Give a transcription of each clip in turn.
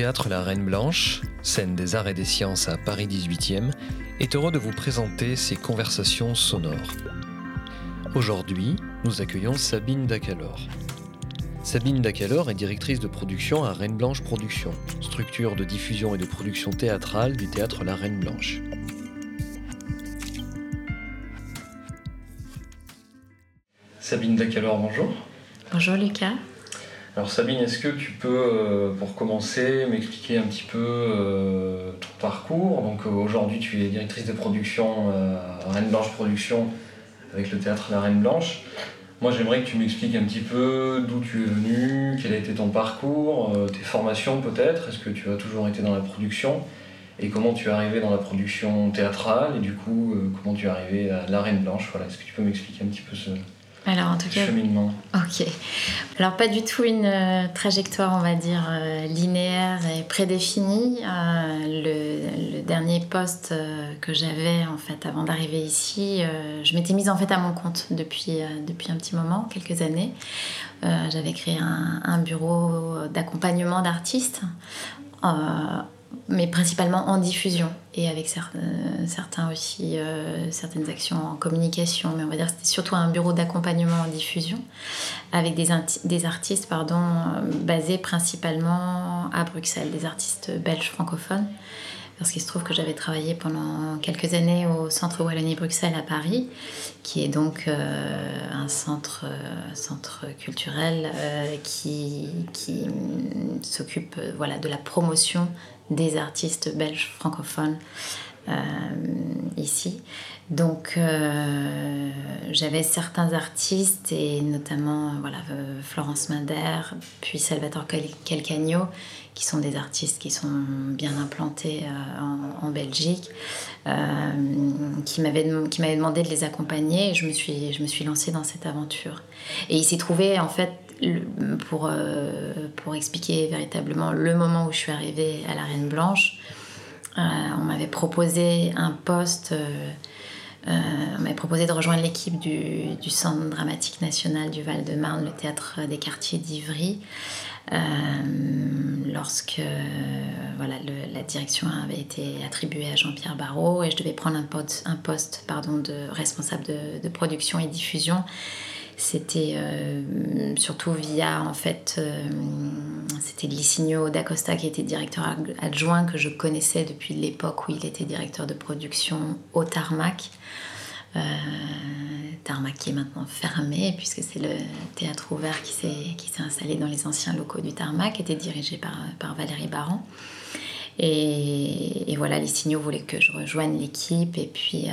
Théâtre La Reine Blanche, scène des arts et des sciences à Paris 18e, est heureux de vous présenter ses conversations sonores. Aujourd'hui, nous accueillons Sabine Dacalor. Sabine Dacalor est directrice de production à Reine Blanche Productions, structure de diffusion et de production théâtrale du théâtre La Reine Blanche. Sabine Dacalor, bonjour. Bonjour Lucas. Alors Sabine, est-ce que tu peux, euh, pour commencer, m'expliquer un petit peu euh, ton parcours? Donc euh, aujourd'hui, tu es directrice de production à Reine Blanche Productions avec le théâtre La Reine Blanche. Moi, j'aimerais que tu m'expliques un petit peu d'où tu es venu, quel a été ton parcours, tes formations peut-être. Est-ce que tu as toujours été dans la production? Et comment tu es arrivé dans la production théâtrale? Et du coup, comment tu es arrivé à La Reine Blanche? Voilà, est-ce que tu peux m'expliquer un petit peu ce, alors en tout cas, cheminement. Ok. Alors pas du tout une euh, trajectoire, on va dire euh, linéaire et prédéfinie. Euh, le, dernier poste que j'avais en fait avant d'arriver ici, je m'étais mise en fait à mon compte depuis depuis un petit moment, quelques années. j'avais créé un, un bureau d'accompagnement d'artistes mais principalement en diffusion et avec certains aussi euh, certaines actions en communication mais on va dire c'était surtout un bureau d'accompagnement en diffusion avec des, des artistes pardon basés principalement à Bruxelles des artistes belges francophones parce qu'il se trouve que j'avais travaillé pendant quelques années au Centre Wallonie-Bruxelles à Paris, qui est donc euh, un centre, euh, centre culturel qui, qui s'occupe voilà, de la promotion des artistes belges francophones euh, ici. Donc euh, j'avais certains artistes et notamment voilà, euh, Florence Minder, puis Salvatore Calcagno, qui sont des artistes qui sont bien implantés en, Belgique, qui m'avaient demandé de les accompagner et je me suis, je me suis lancée dans cette aventure. Et il s'est trouvé en fait pour, euh, pour expliquer véritablement le moment où je suis arrivée à la Reine Blanche. Euh, on m'avait proposé un poste, euh, on m'avait proposé de rejoindre l'équipe du, Centre dramatique national du Val-de-Marne, le théâtre des quartiers d'Ivry. lorsque voilà, la direction avait été attribuée à Jean-Pierre Barrault et je devais prendre un poste, un poste pardon, de responsable de production et diffusion c'était euh, surtout via, en fait, euh, c'était Licinio d'Acosta qui était directeur adjoint que je connaissais depuis l'époque où il était directeur de production au Tarmac. Euh, Tarmac qui est maintenant fermé puisque c'est le théâtre ouvert qui s'est installé dans les anciens locaux du Tarmac, était dirigé par, par Valérie Baran. Et, et, voilà, Licinio voulait que je rejoigne l'équipe et puis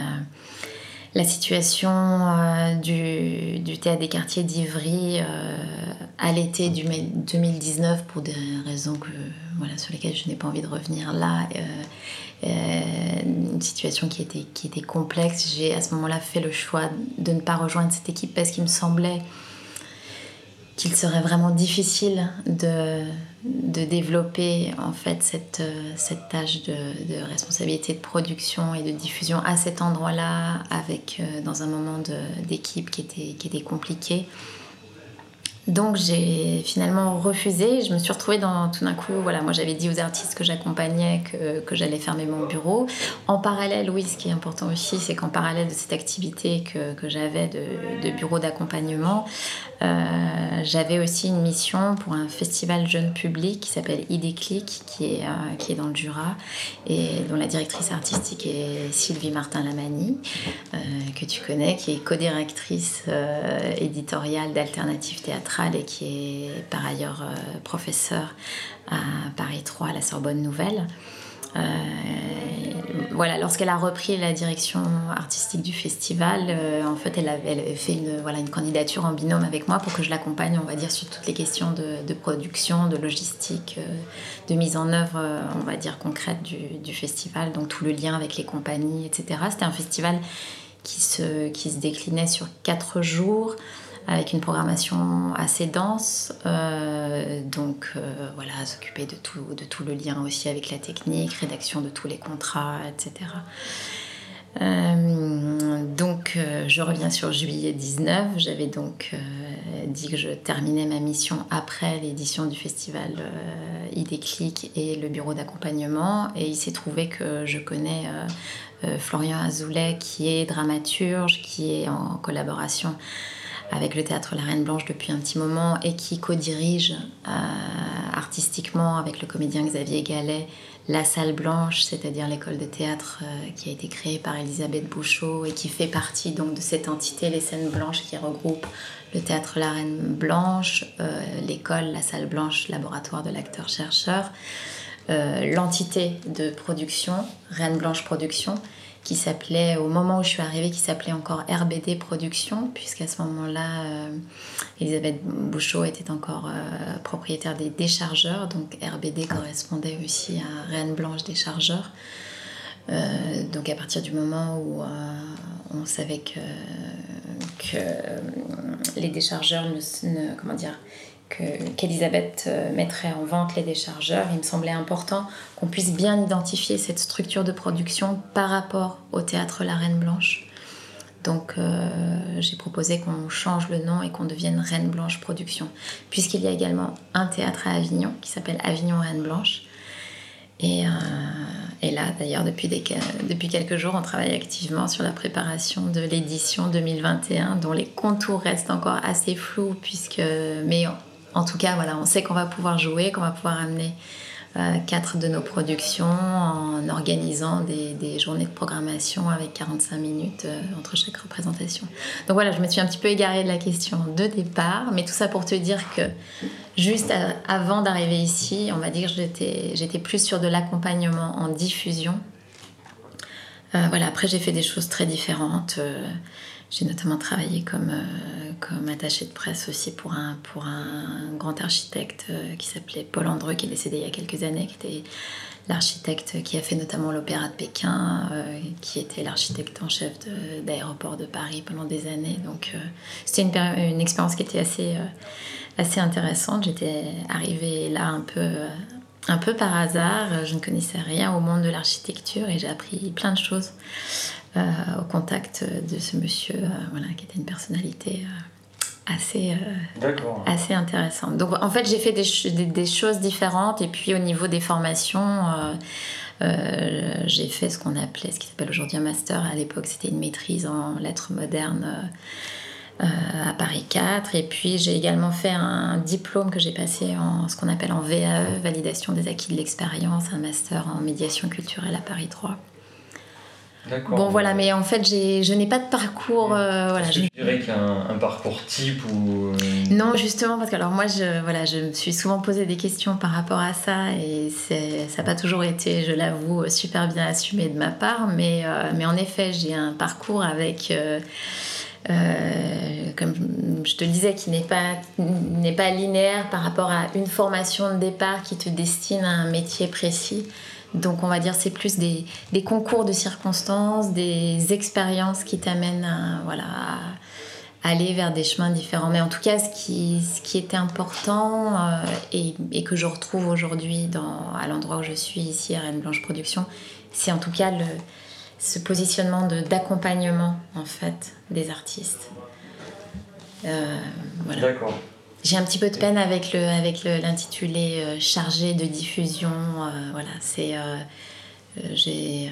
la situation euh, du, théâtre des quartiers d'Ivry euh, à l'été 2019 pour des raisons que, voilà, sur lesquelles je n'ai pas envie de revenir là. Euh, une situation qui était, qui était complexe. J'ai à ce moment-là fait le choix de ne pas rejoindre cette équipe parce qu'il me semblait qu'il serait vraiment difficile de, développer en fait cette, euh, tâche de, de, responsabilité de production et de diffusion à cet endroit-là avec euh, dans un moment d'équipe qui était, qui était compliqué donc j'ai finalement refusé. Je me suis retrouvée dans tout d'un coup. Voilà, moi j'avais dit aux artistes que j'accompagnais que, que j'allais fermer mon bureau. En parallèle, oui, ce qui est important aussi, c'est qu'en parallèle de cette activité que, que j'avais de, de, bureau d'accompagnement, euh, j'avais aussi une mission pour un festival jeune public qui s'appelle Idéclic, qui est, euh, qui est dans le Jura et dont la directrice artistique est Sylvie Martin-Lamani, euh, que tu connais, qui est co-directrice éditoriale d'Alternative Et qui est par ailleurs euh, professeur à Paris 3 à la Sorbonne Nouvelle. Euh, voilà, lorsqu'elle a repris la direction artistique du festival, euh, en fait, elle avait, fait une, voilà, une candidature en binôme avec moi pour que je l'accompagne, on va dire, sur toutes les questions de, production, de logistique, de mise en œuvre, on va dire, concrète du, du, festival, donc tout le lien avec les compagnies, etc. C'était un festival qui se, qui se déclinait sur quatre jours avec une programmation assez dense. Euh, donc euh, voilà, s'occuper de tout, de tout le lien aussi avec la technique, rédaction de tous les contrats, etc. Euh, donc je reviens sur juillet 19, j'avais donc dit que je terminais ma mission après l'édition du festival e-déclic et le bureau d'accompagnement. Et il s'est trouvé que je connais Florian Azoulay, qui est dramaturge, qui est en collaboration avec le théâtre La Reine Blanche depuis un petit moment et qui co-dirige artistiquement avec le comédien Xavier Gallet la salle blanche, c'est-à-dire l'école de théâtre euh, qui a été créée par Elisabeth Bouchot et qui fait partie donc de cette entité, les scènes blanches, qui regroupe le théâtre La Reine Blanche, euh, l'école, la salle blanche, laboratoire de l'acteur-chercheur, euh, l'entité de production, Reine Blanche Production, qui s'appelait, au moment où je suis arrivée, qui s'appelait encore RBD Productions, puisqu'à ce moment-là, euh, Elisabeth Bouchot était encore euh, propriétaire des déchargeurs, donc RBD correspondait aussi à Reine Blanche Déchargeurs. Euh, donc à partir du moment où on savait que, les déchargeurs ne, comment dire, qu'Elisabeth euh, mettrait en vente les déchargeurs, il me semblait important qu'on puisse bien identifier cette structure de production par rapport au théâtre La Reine Blanche. Donc euh, j'ai proposé qu'on change le nom et qu'on devienne Reine Blanche Production, puisqu'il y a également un théâtre à Avignon qui s'appelle Avignon Reine Blanche. Et, euh, là, d'ailleurs, depuis, depuis quelques jours, on travaille activement sur la préparation de l'édition 2021, dont les contours restent encore assez flous, puisque, mais en tout cas, voilà, on sait qu'on va pouvoir jouer, qu'on va pouvoir amener euh, quatre de nos productions en organisant des, journées de programmation avec 45 minutes euh, entre chaque représentation. Donc voilà, je me suis un petit peu égarée de la question de départ, mais tout ça pour te dire que juste avant d'arriver ici, on m'a dit que j'étais plus sur de l'accompagnement en diffusion. Euh, voilà, après j'ai fait des choses très différentes. J'ai notamment travaillé comme, euh, comme attaché de presse aussi pour un, pour un grand architecte euh, qui s'appelait Paul Andreu, qui est décédé il y a quelques années, qui était l'architecte qui a fait notamment l'Opéra de Pékin, euh, qui était l'architecte en chef d'aéroport de, Paris pendant des années. Donc c'était une, une, expérience qui était assez, assez intéressante. J'étais arrivée là un peu un peu par hasard, je ne connaissais rien au monde de l'architecture et j'ai appris plein de choses. Euh, au contact de ce monsieur, euh, voilà, qui était une personnalité euh, assez, assez intéressante. Donc en fait, j'ai fait des, des, choses différentes et puis au niveau des formations, j'ai fait ce qu'on appelait, ce qui s'appelle aujourd'hui un master. À l'époque, c'était une maîtrise en lettres modernes. À Paris 4 et puis j'ai également fait un diplôme que j'ai passé en ce qu'on appelle en VAE, validation des acquis de l'expérience, un master en médiation culturelle à Paris 3. Bon voilà, mais en fait je n'ai pas de parcours. Euh, voilà, je dirais qu'un parcours type ou. Euh, non, justement parce que alors moi je voilà, je me suis souvent posé des questions par rapport à ça et ça n'a pas toujours été, je l'avoue, super bien assumé de ma part, mais euh, mais en effet j'ai un parcours avec. Comme je te disais, qui n'est pas, linéaire par rapport à une formation de départ qui te destine à un métier précis. Donc on va dire c'est plus des, concours de circonstances, des expériences qui t'amènent à, voilà, aller vers des chemins différents. Mais en tout cas, ce qui, ce était important euh, et, que je retrouve aujourd'hui à l'endroit où je suis ici à Rennes Blanche Production, c'est en tout cas le, ce positionnement d'accompagnement en fait des artistes. Euh, D'accord. J'ai un petit peu de peine avec le avec l'intitulé euh, chargé de diffusion. Euh, voilà, c'est euh, j'ai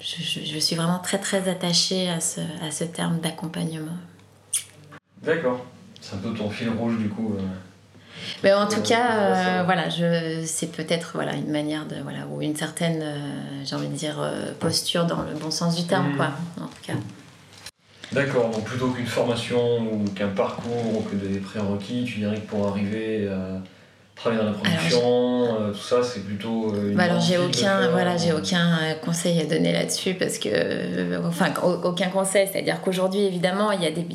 je, je, suis vraiment très très attachée à ce, à ce terme d'accompagnement. D'accord. C'est un peu ton fil rouge du coup. Mais en tout cas, voilà, je, c'est peut-être voilà, une manière de. Voilà, ou une certaine, j'ai envie de dire, posture dans le bon sens du terme, mmh. quoi, en tout cas. D'accord, donc plutôt qu'une formation ou qu'un parcours ou que des prérequis, tu dirais que pour arriver à travailler dans la production, euh, tout ça, c'est plutôt. Euh, bah alors j'ai aucun, voilà, j'ai aucun euh, conseil à donner là-dessus parce que, enfin, aucun conseil, c'est-à-dire qu'aujourd'hui, évidemment, il y a des,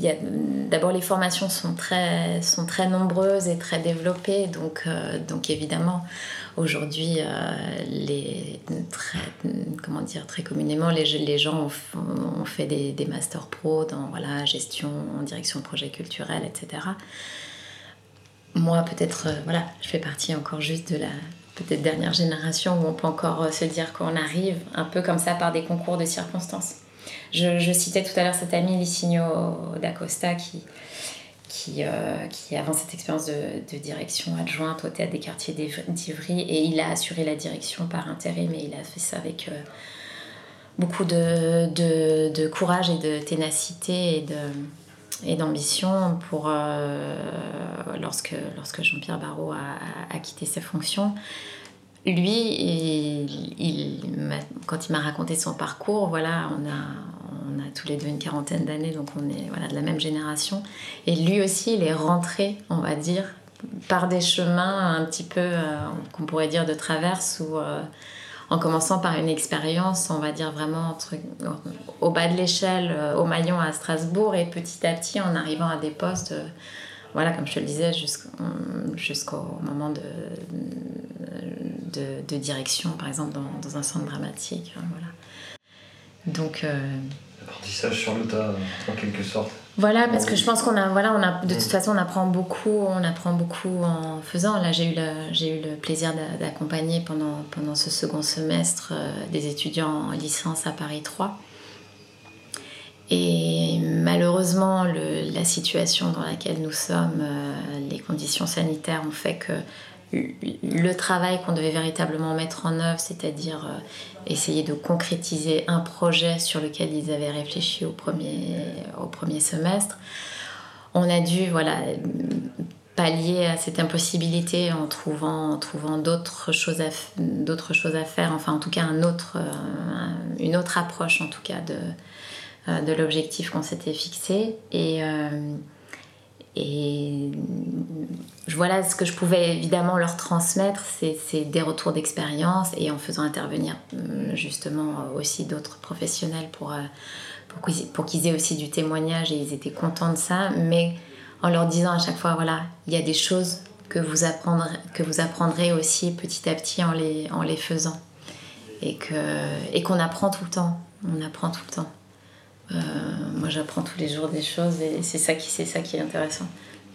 d'abord les formations sont très, sont très nombreuses et très développées, donc, donc évidemment. Aujourd'hui, les, très, comment dire, très communément, les, les gens ont, fait des, des masters pro dans voilà, gestion, en direction de projets culturels, etc. Moi, peut-être, euh, voilà, je fais partie encore juste de la peut-être dernière génération où on peut encore euh, se dire qu'on arrive un peu comme ça par des concours de circonstances. Je, citais tout à l'heure cet ami Licinio d'Acosta qui, qui, qui avant cette expérience de, direction adjointe au théâtre des quartiers d'Ivry et il a assuré la direction par intérim mais il a fait ça avec beaucoup de, de, courage et de ténacité et de et d'ambition pour lorsque, lorsque Jean-Pierre Barrault a, quitté ses fonctions lui, quand il m'a raconté son parcours, voilà, on a, on a tous les deux une quarantaine d'années, donc on est voilà, de la même génération. Et lui aussi, il est rentré, on va dire, par des chemins un petit peu, euh, qu'on pourrait dire, de traverse, euh, en commençant par une expérience, on va dire vraiment au bas de l'échelle, euh, au maillon à Strasbourg, et petit à petit en arrivant à des postes voilà, comme je te le disais, jusqu'au moment de, direction, par exemple, dans, un centre dramatique. Voilà. Donc. Euh, sur le tas, en quelque sorte. Voilà, parce que je pense qu'on a, voilà, on a, de toute façon, on apprend beaucoup, on apprend beaucoup en faisant. Là, j'ai eu le, j'ai eu le plaisir d'accompagner pendant, pendant ce second semestre euh, des étudiants en licence à Paris 3. Et malheureusement, la situation dans laquelle nous sommes, euh, les conditions sanitaires ont fait que le travail qu'on devait véritablement mettre en œuvre, c'est-à-dire euh, essayer de concrétiser un projet sur lequel ils avaient réfléchi au premier, au premier semestre, on a dû voilà, pallier à cette impossibilité en trouvant, en trouvant d'autres choses, à, d'autres choses à faire, enfin en tout cas un autre, euh, une autre approche en tout cas de, euh, de l'objectif qu'on s'était fixé. Et, et voilà ce que je pouvais évidemment leur transmettre, c'est des retours d'expérience et en faisant intervenir hum, justement aussi d'autres professionnels pour, euh, pour qu'ils aient aussi du témoignage et ils étaient contents de ça, mais en leur disant à chaque fois, voilà, il y a des choses que vous apprendrez, aussi petit à petit en les, en les faisant. Et qu'on et qu'on apprend tout le temps. On apprend tout le temps. Euh, moi, j'apprends tous les jours des choses et c'est ça qui, c'est ça qui est intéressant.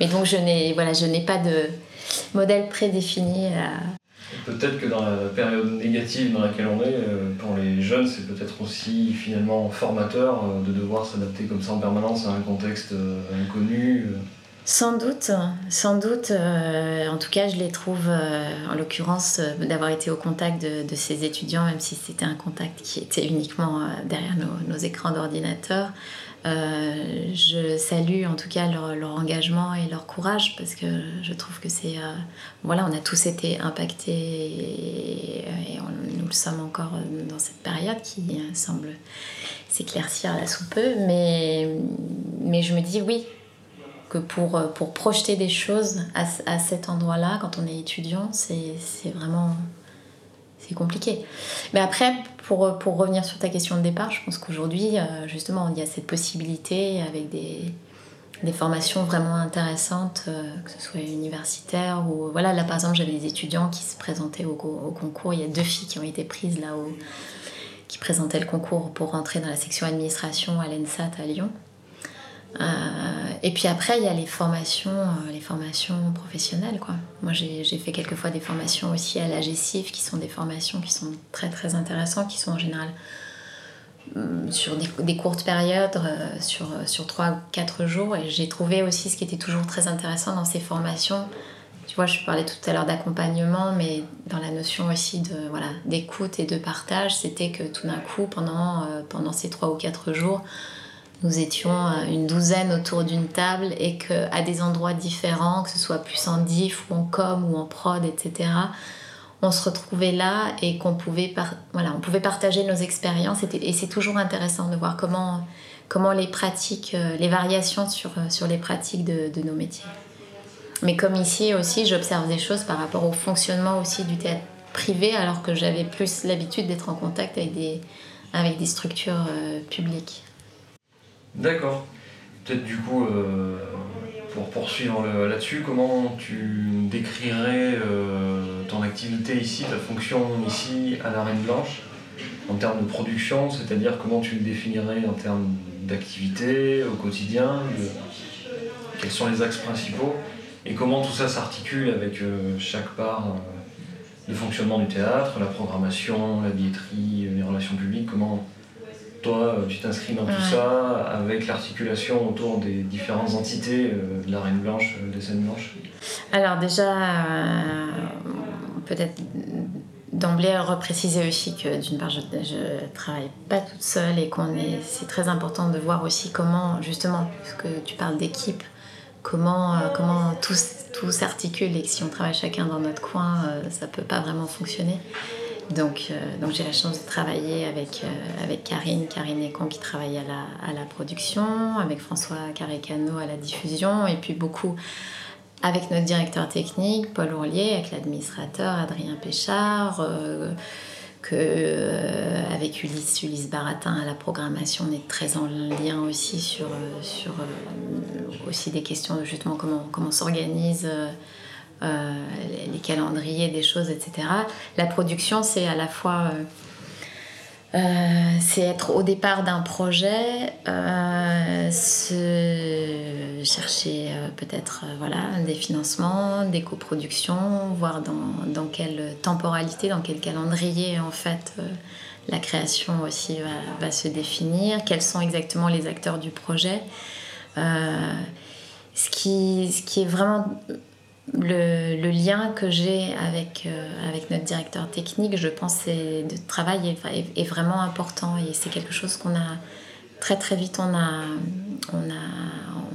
Mais donc, je n'ai, voilà, je n'ai pas de modèle prédéfini. Peut-être que dans la période négative dans laquelle on est, euh, pour les jeunes, c'est peut-être aussi finalement formateur euh, de devoir s'adapter comme ça en permanence à un contexte inconnu. Sans doute, sans doute. Euh, en tout cas, je les trouve, euh, en l'occurrence, euh, d'avoir été au contact de, ces étudiants, même si c'était un contact qui était uniquement derrière nos, écrans d'ordinateur. je salue en tout cas leur, engagement et leur courage parce que je trouve que c'est. voilà, on a tous été impactés et, nous le sommes encore dans cette période qui semble s'éclaircir là sous peu. Mais, mais je me dis oui, que pour, euh, pour projeter des choses à, à cet endroit-là, quand on est étudiant, c'est vraiment c'est compliqué. Mais après, pour, pour, revenir sur ta question de départ, je pense qu'aujourd'hui, euh, justement, il y a cette possibilité avec des, des formations vraiment intéressantes, euh, que ce soit universitaires ou... Voilà, là, par exemple, j'avais des étudiants qui se présentaient au, au, concours. Il y a deux filles qui ont été prises là haut qui présentaient le concours pour rentrer dans la section administration à l'ENSAT à Lyon. Euh, et puis après, il y a les formations, euh, les formations professionnelles. Quoi. Moi, j'ai fait quelquefois des formations aussi à la GESIF, qui sont des formations qui sont très très intéressantes, qui sont en général mm, sur des, courtes périodes, euh, sur, sur 3-4 jours. Et j'ai trouvé aussi ce qui était toujours très intéressant dans ces formations. Tu vois, je parlais tout à l'heure d'accompagnement, mais dans la notion aussi de voilà d'écoute et de partage, c'était que tout d'un coup, pendant, pendant ces 3 ou 4 jours, nous étions euh, une douzaine autour d'une table et qu'à des endroits différents, que ce soit plus en diff ou en com ou en prod, etc., on se retrouvait là et qu'on pouvait, voilà, on pouvait partager nos expériences. Et c'est toujours intéressant de voir comment, comment les pratiques, euh, les variations sur, euh, sur les pratiques de, de nos métiers. Mais comme ici aussi, j'observe des choses par rapport au fonctionnement aussi du théâtre privé, alors que j'avais plus l'habitude d'être en contact avec des, avec des structures publiques. D'accord. Peut-être du coup, euh, pour poursuivre là-dessus, comment tu décrirais euh, ton activité ici, ta fonction ici à la Blanche, en termes de production, c'est-à-dire comment tu le définirais en termes d'activité au quotidien, quels sont les axes principaux, et comment tout ça s'articule avec euh, chaque part de fonctionnement du théâtre, la programmation, la billetterie, les relations publiques, comment toi, toi, tu t'inscris dans tout ça avec l'articulation autour des différentes entités de la Reine Blanche, des Scènes Blanches Alors déjà, peut-être d'emblée repréciser aussi que d'une part je ne travaille pas toute seule et qu'on est c'est très important de voir aussi comment justement puisque tu parles d'équipe comment, euh, comment tout, tout s'articule et que si on travaille chacun dans notre coin euh, ça peut pas vraiment fonctionner donc, euh, donc j'ai la chance de travailler avec, avec Karine, Karine Econ qui travaille à la, à la production, avec François Carricano à la diffusion, et puis beaucoup avec notre directeur technique, Paul Ourlier, avec l'administrateur Adrien Péchard, euh, que, euh, avec Ulysse, Ulysse Baratin à la programmation, on est très en lien aussi sur, euh, sur aussi des questions de justement comment, comment s'organise. Les calendriers des choses, etc. La production, c'est à la fois euh, c'est être au départ d'un projet, euh, chercher euh, peut-être voilà, des financements, des coproductions, voir dans, dans, quelle temporalité, dans quel calendrier en fait la création aussi va, va, se définir, quels sont exactement les acteurs du projet. ce, qui, ce qui est vraiment le, lien que j'ai avec, euh, avec notre directeur technique, je pense, de travail est, vraiment important et c'est quelque chose qu'on a très très vite, on a, on a,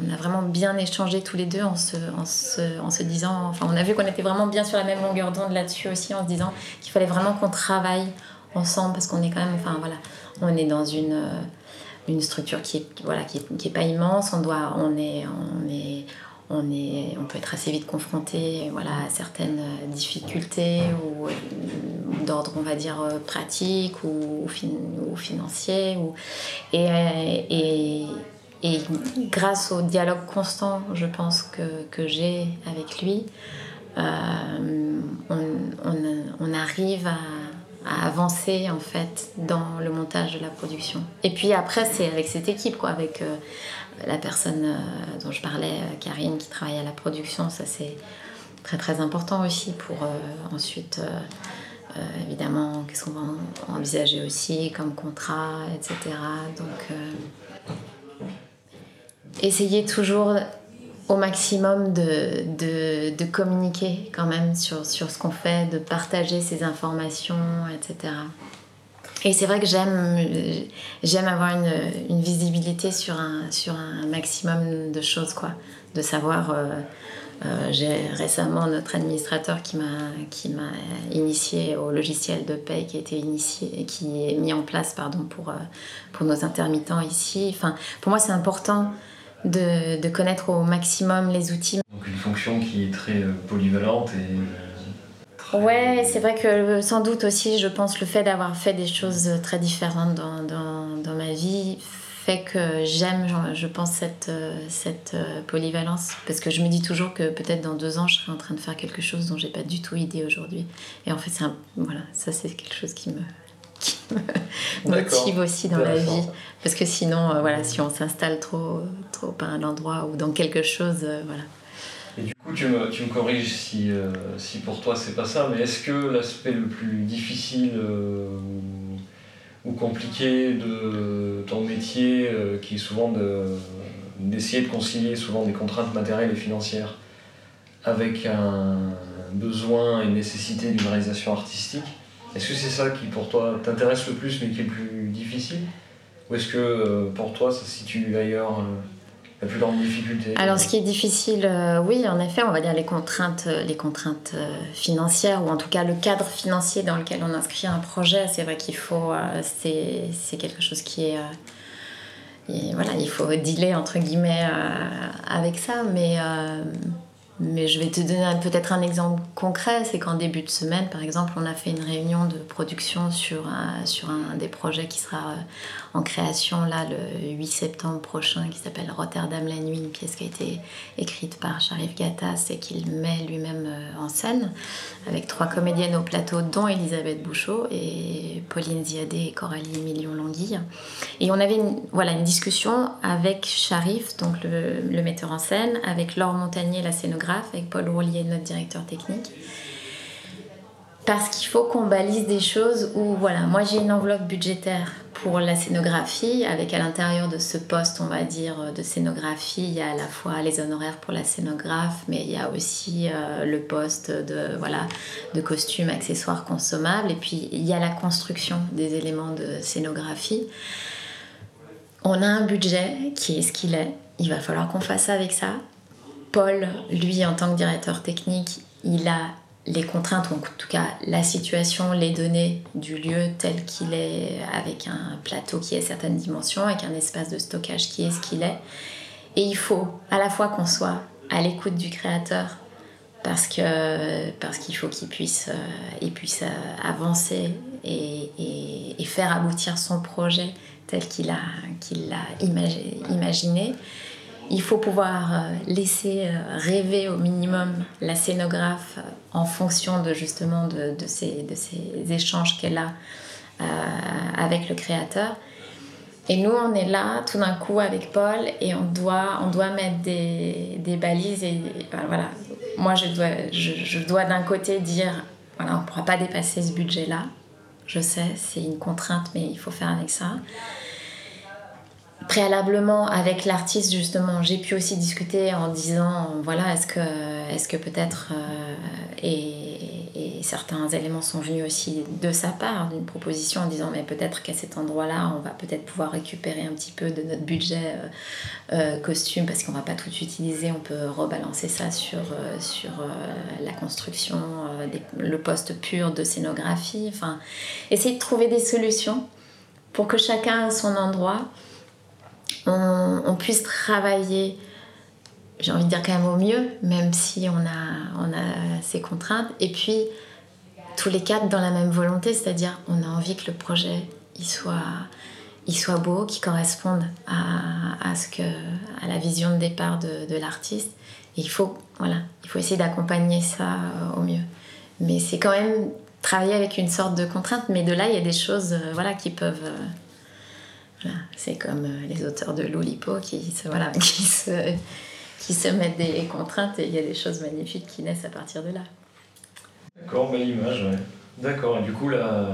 on a vraiment bien échangé tous les deux en se, en se, en se disant, enfin on a vu qu'on était vraiment bien sur la même longueur d'onde là-dessus aussi en se disant qu'il fallait vraiment qu'on travaille ensemble parce qu'on est quand même, enfin voilà, on est dans une, une structure qui est, voilà, qui est, qui est pas immense, on, doit, est... On est on, est, on peut être assez vite confronté voilà, à certaines difficultés ou, d'ordre, on va dire, pratique ou, ou financier. Ou, et, et, grâce au dialogue constant, je pense, que, que j'ai avec lui, euh, on, on, arrive à, avancer en fait dans le montage de la production. Et puis après, c'est avec cette équipe, quoi, avec, euh, la personne euh, dont je parlais, euh, Karine, qui travaille à la production, ça c'est très très important aussi pour ensuite, évidemment, qu'est-ce qu'on va envisager aussi comme contrat, etc. Donc, essayer toujours au maximum de, de, de, communiquer quand même sur, sur ce qu'on fait, de partager ces informations, etc. Et c'est vrai que j'aime, j'aime avoir une, une, visibilité sur un, sur un maximum de choses, quoi. De savoir. Euh, euh, j'ai récemment notre administrateur qui m'a, qui m'a initié au logiciel de paie qui a été initié, qui est mis en place pardon, pour, euh, pour nos intermittents ici. Enfin, pour moi, c'est important de, de connaître au maximum les outils. Donc une fonction qui est très polyvalente et Ouais, c'est vrai que sans doute aussi, je pense, le fait d'avoir fait des choses très différentes dans, dans, dans ma vie fait que j'aime, je pense, cette, cette euh, polyvalence. Parce que je me dis toujours que peut-être dans deux ans, je serai en train de faire quelque chose dont j'ai pas du tout idée aujourd'hui. Et en fait, c'est voilà, ça, c'est quelque chose qui me, qui me motive aussi dans la vie. Parce que sinon, euh, voilà, si on s'installe trop, trop à un endroit ou dans quelque chose, euh, voilà. Et du coup, tu me, tu me corriges si, euh, si pour toi c'est pas ça, mais est-ce que l'aspect le plus difficile ou, compliqué de ton métier, qui est souvent d'essayer de, concilier souvent des contraintes matérielles et financières avec un besoin et une nécessité d'une réalisation artistique, est-ce que c'est ça qui pour toi t'intéresse le plus mais qui est le plus difficile Ou est-ce que pour toi ça situe ailleurs la plus grande difficulté Alors, ce qui est difficile, euh, oui, en effet, on va dire les contraintes, euh, les contraintes euh, financières, ou en tout cas le cadre financier dans lequel on inscrit un projet. C'est vrai qu'il faut, c'est quelque chose qui est, voilà, il faut dealer entre guillemets avec ça, mais mais je vais te donner peut-être un exemple concret, c'est qu'en début de semaine, par exemple, on a fait une réunion de production sur un, des projets qui sera euh, en création là le 8 septembre prochain, qui s'appelle Rotterdam la nuit, une pièce qui a été écrite par Sharif Gattas et qu'il met lui-même euh, en scène, avec trois comédiennes au plateau, dont Elisabeth Bouchot et Pauline Ziadé et Coralie Million-Languille. Et on avait une, voilà, une discussion avec Sharif, donc le, le metteur en scène, avec Laure Montagnier, la scénographe avec Paul Roulier, notre directeur technique. Parce qu'il faut qu'on balise des choses où, voilà, moi j'ai une enveloppe budgétaire pour la scénographie, avec à l'intérieur de ce poste, on va dire, de scénographie, il y a à la fois les honoraires pour la scénographe, mais il y a aussi euh, le poste de, voilà, de costumes, accessoires consommables, et puis il y a la construction des éléments de scénographie. On a un budget qui est ce qu'il est, il va falloir qu'on fasse avec ça. Paul, lui, en tant que directeur technique, il a les contraintes, en tout cas la situation, les données du lieu tel qu'il est, avec un plateau qui ait certaines dimensions, avec un espace de stockage qui est ce qu'il est. Et il faut à la fois qu'on soit à l'écoute du créateur, parce que parce qu'il faut qu'il puisse, euh, puisse euh, avancer et, et, faire aboutir son projet tel qu'il a, qu'il l'a imaginé il faut pouvoir euh, laisser euh, rêver au minimum la scénographe euh, en fonction de justement de, ces, de ces, échanges qu'elle a avec le créateur. Et nous, on est là tout d'un coup avec Paul et on doit, on doit mettre des, des balises. Et, voilà, moi, je dois, je, je dois d'un côté dire voilà, on ne pourra pas dépasser ce budget-là. Je sais, c'est une contrainte, mais il faut faire avec ça préalablement avec l'artiste justement. J'ai pu aussi discuter en disant voilà est-ce que est-ce que peut-être euh, et, certains éléments sont venus aussi de sa part d'une proposition en disant mais peut-être qu'à cet endroit-là on va peut-être pouvoir récupérer un petit peu de notre budget euh, euh, costume parce qu'on va pas tout utiliser. On peut rebalancer ça sur sur la construction le poste pur de scénographie. Enfin essayer de trouver des solutions pour que chacun à son endroit on, puisse travailler, j'ai envie de dire quand même au mieux, même si on a, on a ces contraintes. Et puis, tous les quatre dans la même volonté, c'est-à-dire on a envie que le projet il soit, il soit beau, qu'il corresponde à, à, ce que, à la vision de départ de, de l'artiste. Et il faut, voilà, il faut essayer d'accompagner ça euh, au mieux. Mais c'est quand même travailler avec une sorte de contrainte, mais de là, il y a des choses euh, voilà, qui peuvent... Euh, c'est comme euh, les auteurs de Loulipo qui se, voilà, qui, se, qui se mettent des contraintes et il y a des choses magnifiques qui naissent à partir de là. D'accord, belle image, ouais. D'accord, et du coup, là,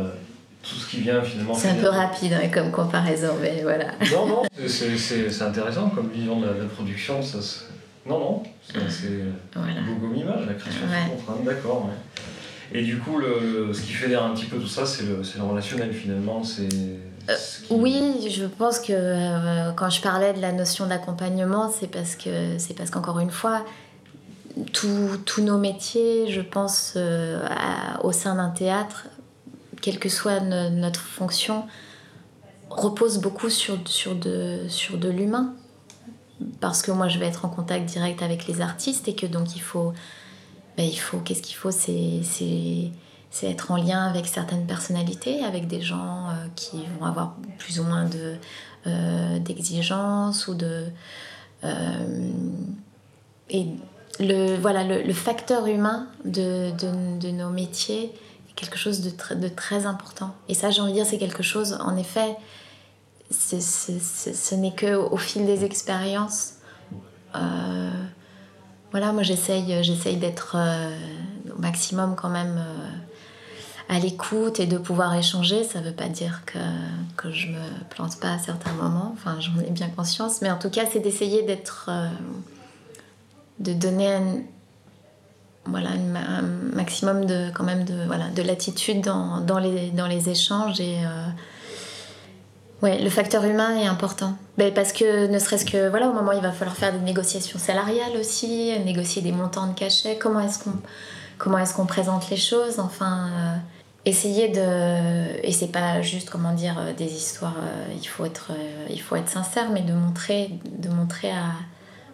tout ce qui vient finalement. C'est un peu rapide hein, comme comparaison, mais voilà. Non, non, c'est intéressant comme vision de la, production. Ça, non, non, c'est voilà. beau image, la création de contraintes, d'accord, ouais. Et du coup, le, ce qui fédère un petit peu tout ça, c'est le, le relationnel finalement. C'est euh, oui, je pense que euh, quand je parlais de la notion d'accompagnement, c'est parce que c'est parce qu'encore une fois, tous nos métiers, je pense, euh, au sein d'un théâtre, quelle que soit notre fonction, reposent beaucoup sur, sur de, sur de l'humain. Parce que moi, je vais être en contact direct avec les artistes et que donc il faut. Ben, il faut Qu'est-ce qu'il faut? C'est c'est être en lien avec certaines personnalités, avec des gens euh, qui vont avoir plus ou moins de, euh, d'exigences ou de... Euh, et le, voilà, le, facteur humain de, de, nos métiers est quelque chose de, de très important. Et ça, j'ai envie de dire, c'est quelque chose, en effet, ce n'est qu'au fil des expériences. voilà, moi j'essaye, j'essaye d'être au maximum quand même à l'écoute et de pouvoir échanger. Ça ne veut pas dire que, que je me plante pas à certains moments, enfin j'en ai bien conscience, mais en tout cas c'est d'essayer d'être... Euh, de donner un, voilà, un maximum de, quand même de, voilà, de latitude dans, dans, les, dans les échanges et... Euh, ouais, le facteur humain est important. Ben, parce que ne serait-ce que, voilà, au moment où il va falloir faire des négociations salariales aussi, négocier des montants de cachet, comment est-ce qu'on comment est-ce qu'on présente les choses, enfin, euh, essayer de et c'est pas juste comment dire euh, des histoires euh, il faut être euh, il faut être sincère mais de montrer de montrer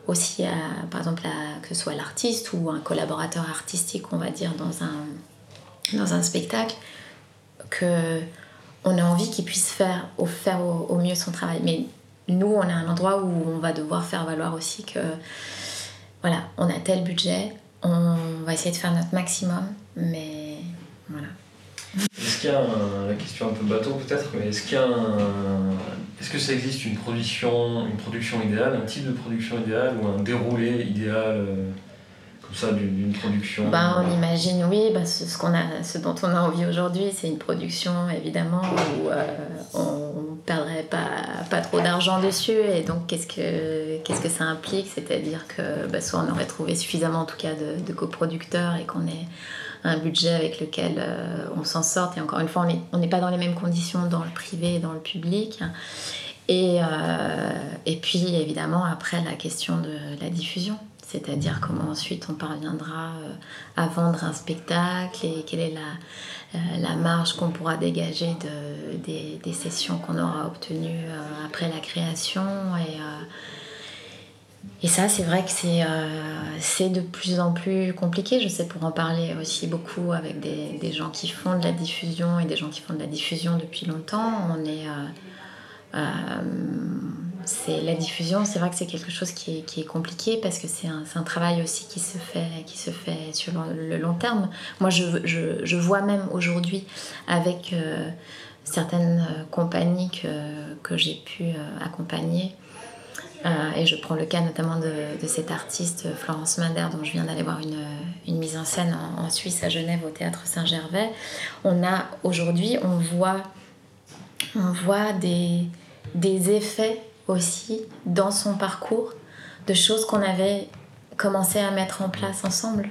aussi à par exemple que ce soit l'artiste ou un collaborateur artistique on va dire dans un dans un spectacle que on a envie qu'il puisse faire au faire au, mieux son travail. Mais nous on a un endroit où on va devoir faire valoir aussi que voilà on a tel budget on va essayer de faire notre maximum mais voilà est-ce qu'il y a la question un peu bateau peut-être, mais est-ce qu'il est-ce que ça existe une production, une production idéale, un type de production idéale ou un déroulé idéal euh, comme ça d'une production? Bah, On imagine, oui, bah, ce, qu'on a, ce dont on a envie aujourd'hui, c'est une production évidemment où euh, on l'argent dessus. Et donc qu'est-ce que, qu'est-ce que ça implique? C'est-à-dire que bah, soit on aurait trouvé suffisamment en tout cas de, de coproducteurs et qu'on ait un budget avec lequel euh, on s'en sort. Et encore une fois, on n'est pas dans les mêmes conditions dans le privé et dans le public. Et, euh, et puis évidemment après la question de la diffusion c'est-à-dire comment ensuite on parviendra euh, à vendre un spectacle et quelle est la, la marge qu'on pourra dégager de, des, des sessions qu'on aura obtenues après la création. Et, et ça, c'est vrai que c'est de plus en plus compliqué. Je sais pour en parler aussi beaucoup avec des, des, gens qui font de la diffusion et des gens qui font de la diffusion depuis longtemps. On est c'est la diffusion, c'est vrai que c'est quelque chose qui est, qui est compliqué parce que c'est un, un, travail aussi qui se fait, qui se fait sur le, long terme. Moi, je, je, je vois même aujourd'hui avec euh, certaines euh, compagnies que, que j'ai pu euh, accompagner, euh, et je prends le cas notamment de, cette artiste Florence Minder dont je viens d'aller voir une, mise en scène en, Suisse à Genève au théâtre Saint-Gervais. On a aujourd'hui, on voit, on voit des, des effets aussi dans son parcours de choses qu'on avait commencé à mettre en place ensemble.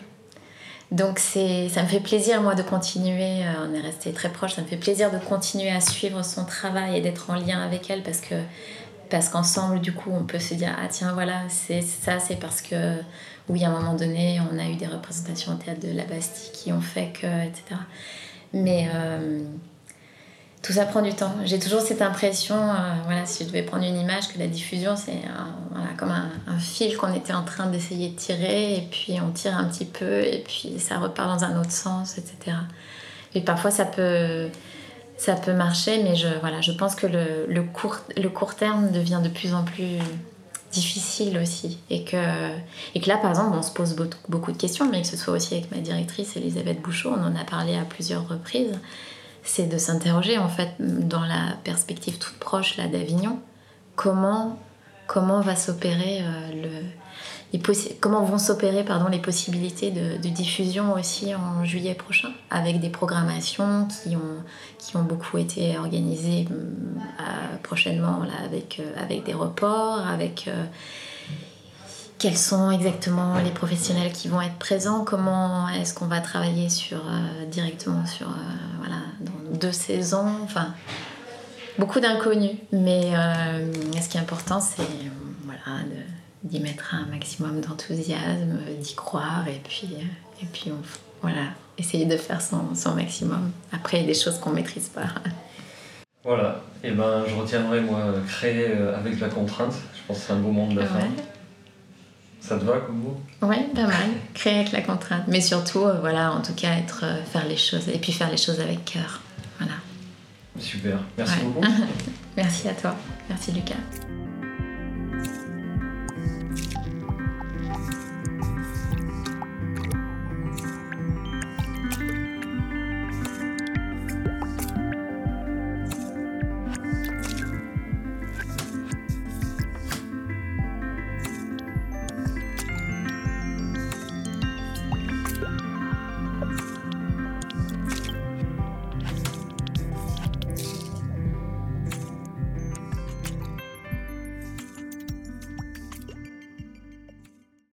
Donc ça me fait plaisir moi de continuer, euh, on est resté très proches, ça me fait plaisir de continuer à suivre son travail et d'être en lien avec elle parce que parce qu'ensemble du coup on peut se dire ah tiens voilà c'est ça c'est parce que oui à un moment donné on a eu des représentations au théâtre de la Bastille qui ont fait que etc. Mais euh, tout ça prend du temps. J'ai toujours cette impression, euh, voilà, si je devais prendre une image, que la diffusion, c'est voilà, comme un, un fil qu'on était en train d'essayer de tirer, et puis on tire un petit peu, et puis ça repart dans un autre sens, etc. Et parfois, ça peut, ça peut marcher, mais je, voilà, je pense que le, le, court, le court terme devient de plus en plus difficile aussi. Et que, et que là, par exemple, on se pose beaucoup de questions, mais que ce soit aussi avec ma directrice Elisabeth Bouchot, on en a parlé à plusieurs reprises c'est de s'interroger en fait dans la perspective toute proche d'Avignon, comment comment va s'opérer euh, le comment vont s'opérer pardon les possibilités de, de, diffusion aussi en juillet prochain avec des programmations qui ont qui ont beaucoup été organisées euh, prochainement là avec euh, avec des reports avec euh, quels sont exactement les professionnels qui vont être présents, comment est-ce qu'on va travailler sur, euh, directement sur, voilà, dans deux saisons, enfin, beaucoup d'inconnus. Mais ce qui est important, c'est voilà, d'y mettre un maximum d'enthousiasme, d'y croire, et puis, et puis on, voilà, essayer de faire son, son maximum. Après, il y a des choses qu'on ne maîtrise pas. Voilà, et ben je retiendrai moi créer avec la contrainte, je pense que c'est un beau moment de la fin. Ouais. Ça te va comme mot Oui, pas mal. Créer avec la contrainte. Mais surtout, euh, voilà, en tout cas, être, euh, faire les choses. Et puis faire les choses avec cœur. Voilà. Super. Merci ouais. beaucoup. Merci à toi. Merci Lucas.